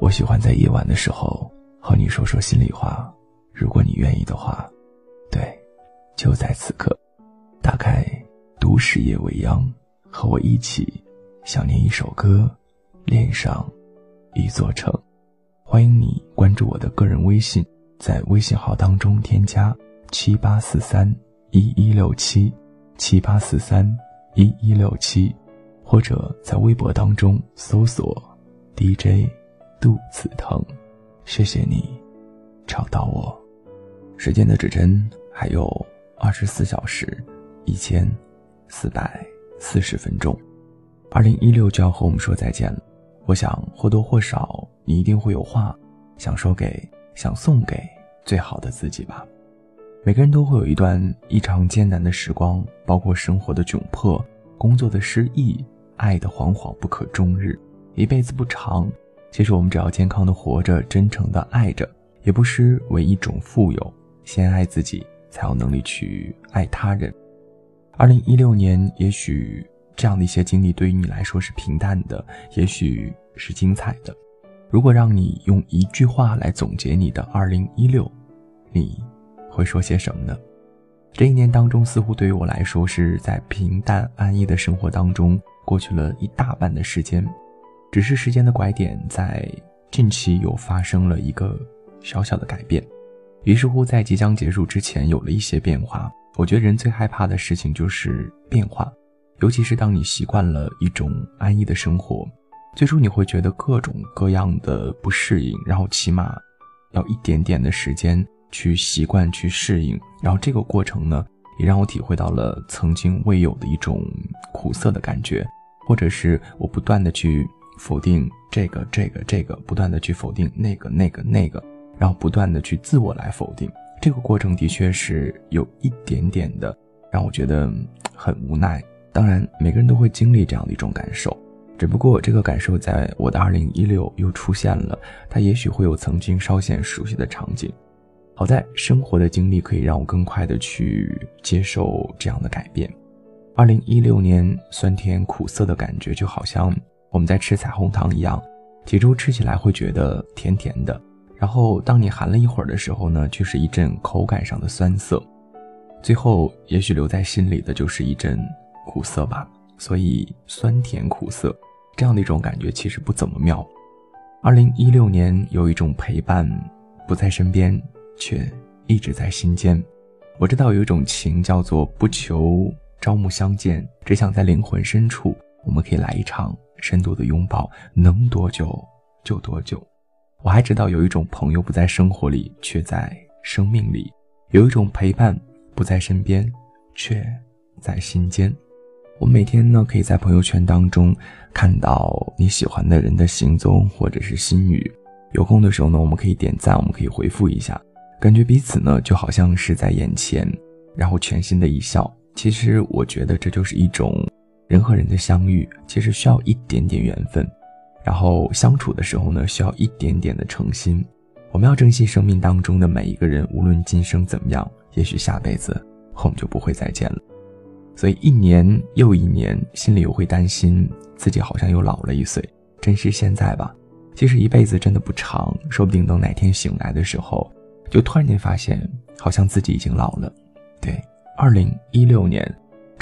我喜欢在夜晚的时候和你说说心里话，如果你愿意的话，对，就在此刻，打开《都市夜未央》，和我一起想念一首歌，恋上一座城。欢迎你关注我的个人微信，在微信号当中添加七八四三一一六七七八四三一一六七，或者在微博当中搜索 DJ。肚子疼，谢谢你，找到我。时间的指针还有二十四小时，一千四百四十分钟，二零一六就要和我们说再见了。我想或多或少，你一定会有话想说给、想送给最好的自己吧。每个人都会有一段异常艰难的时光，包括生活的窘迫、工作的失意、爱的惶惶不可终日。一辈子不长。其实我们只要健康的活着，真诚的爱着，也不失为一种富有。先爱自己，才有能力去爱他人。二零一六年，也许这样的一些经历对于你来说是平淡的，也许是精彩的。如果让你用一句话来总结你的二零一六，你会说些什么呢？这一年当中，似乎对于我来说是在平淡安逸的生活当中过去了一大半的时间。只是时间的拐点在近期又发生了一个小小的改变，于是乎在即将结束之前有了一些变化。我觉得人最害怕的事情就是变化，尤其是当你习惯了一种安逸的生活，最初你会觉得各种各样的不适应，然后起码要一点点的时间去习惯、去适应。然后这个过程呢，也让我体会到了曾经未有的一种苦涩的感觉，或者是我不断的去。否定这个这个这个，不断的去否定那个那个那个，然后不断的去自我来否定，这个过程的确是有一点点的让我觉得很无奈。当然，每个人都会经历这样的一种感受，只不过这个感受在我的二零一六又出现了，它也许会有曾经稍显熟悉的场景。好在生活的经历可以让我更快的去接受这样的改变。二零一六年酸甜苦涩的感觉就好像。我们在吃彩虹糖一样，起初吃起来会觉得甜甜的，然后当你含了一会儿的时候呢，却是一阵口感上的酸涩，最后也许留在心里的就是一阵苦涩吧。所以酸甜苦涩这样的一种感觉其实不怎么妙。二零一六年有一种陪伴不在身边，却一直在心间。我知道有一种情叫做不求朝暮相见，只想在灵魂深处，我们可以来一场。深度的拥抱能多久就多久。我还知道有一种朋友不在生活里，却在生命里；有一种陪伴不在身边，却在心间。我每天呢，可以在朋友圈当中看到你喜欢的人的行踪或者是心语。有空的时候呢，我们可以点赞，我们可以回复一下，感觉彼此呢就好像是在眼前，然后全新的一笑。其实我觉得这就是一种。人和人的相遇，其实需要一点点缘分，然后相处的时候呢，需要一点点的诚心。我们要珍惜生命当中的每一个人，无论今生怎么样，也许下辈子我们就不会再见了。所以一年又一年，心里又会担心自己好像又老了一岁。珍惜现在吧，其实一辈子真的不长，说不定等哪天醒来的时候，就突然间发现，好像自己已经老了。对，二零一六年。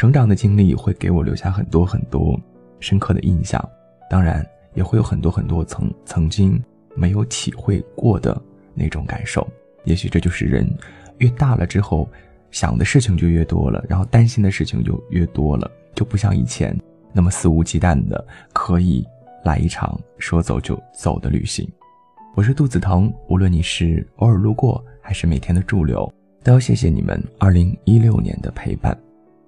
成长的经历会给我留下很多很多深刻的印象，当然也会有很多很多曾曾经没有体会过的那种感受。也许这就是人越大了之后想的事情就越多了，然后担心的事情就越多了，就不像以前那么肆无忌惮的可以来一场说走就走的旅行。我是肚子疼，无论你是偶尔路过还是每天的驻留，都要谢谢你们二零一六年的陪伴。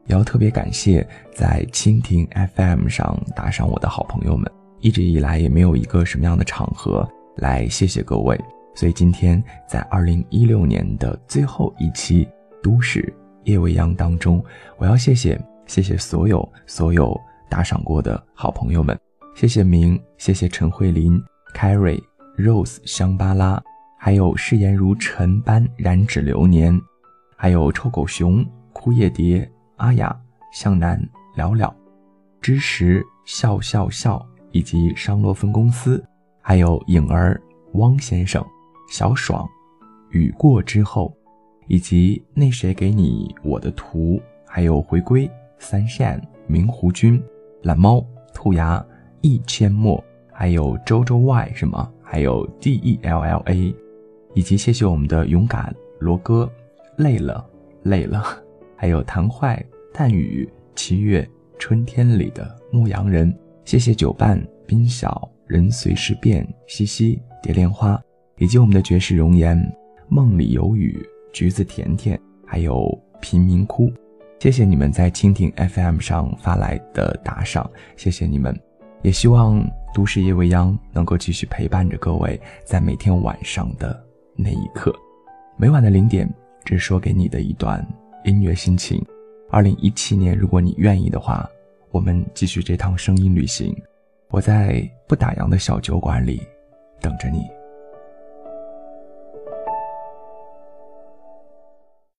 也要特别感谢在蜻蜓 FM 上打赏我的好朋友们，一直以来也没有一个什么样的场合来谢谢各位，所以今天在二零一六年的最后一期《都市夜未央》当中，我要谢谢谢谢所有所有打赏过的好朋友们，谢谢明，谢谢陈慧琳、Carrie、Rose、香巴拉，还有誓言如尘般染指流年，还有臭狗熊、枯叶蝶。阿雅、向南、了了、知识、笑笑笑，以及商洛分公司，还有颖儿、汪先生、小爽、雨过之后，以及那谁给你我的图，还有回归、三善、明湖君、懒猫、兔牙、一千墨，还有周周 Y 是吗？还有 D E L L A，以及谢谢我们的勇敢罗哥，累了累了，还有谭坏、淡雨、七月、春天里的牧羊人。谢谢酒伴冰小人随时变西西蝶恋花，以及我们的绝世容颜梦里有雨橘子甜甜，还有贫民窟。谢谢你们在蜻蜓 FM 上发来的打赏，谢谢你们，也希望都市夜未央能够继续陪伴着各位，在每天晚上的那一刻，每晚的零点，只说给你的一段音乐心情。二零一七年，如果你愿意的话。我们继续这趟声音旅行，我在不打烊的小酒馆里等着你。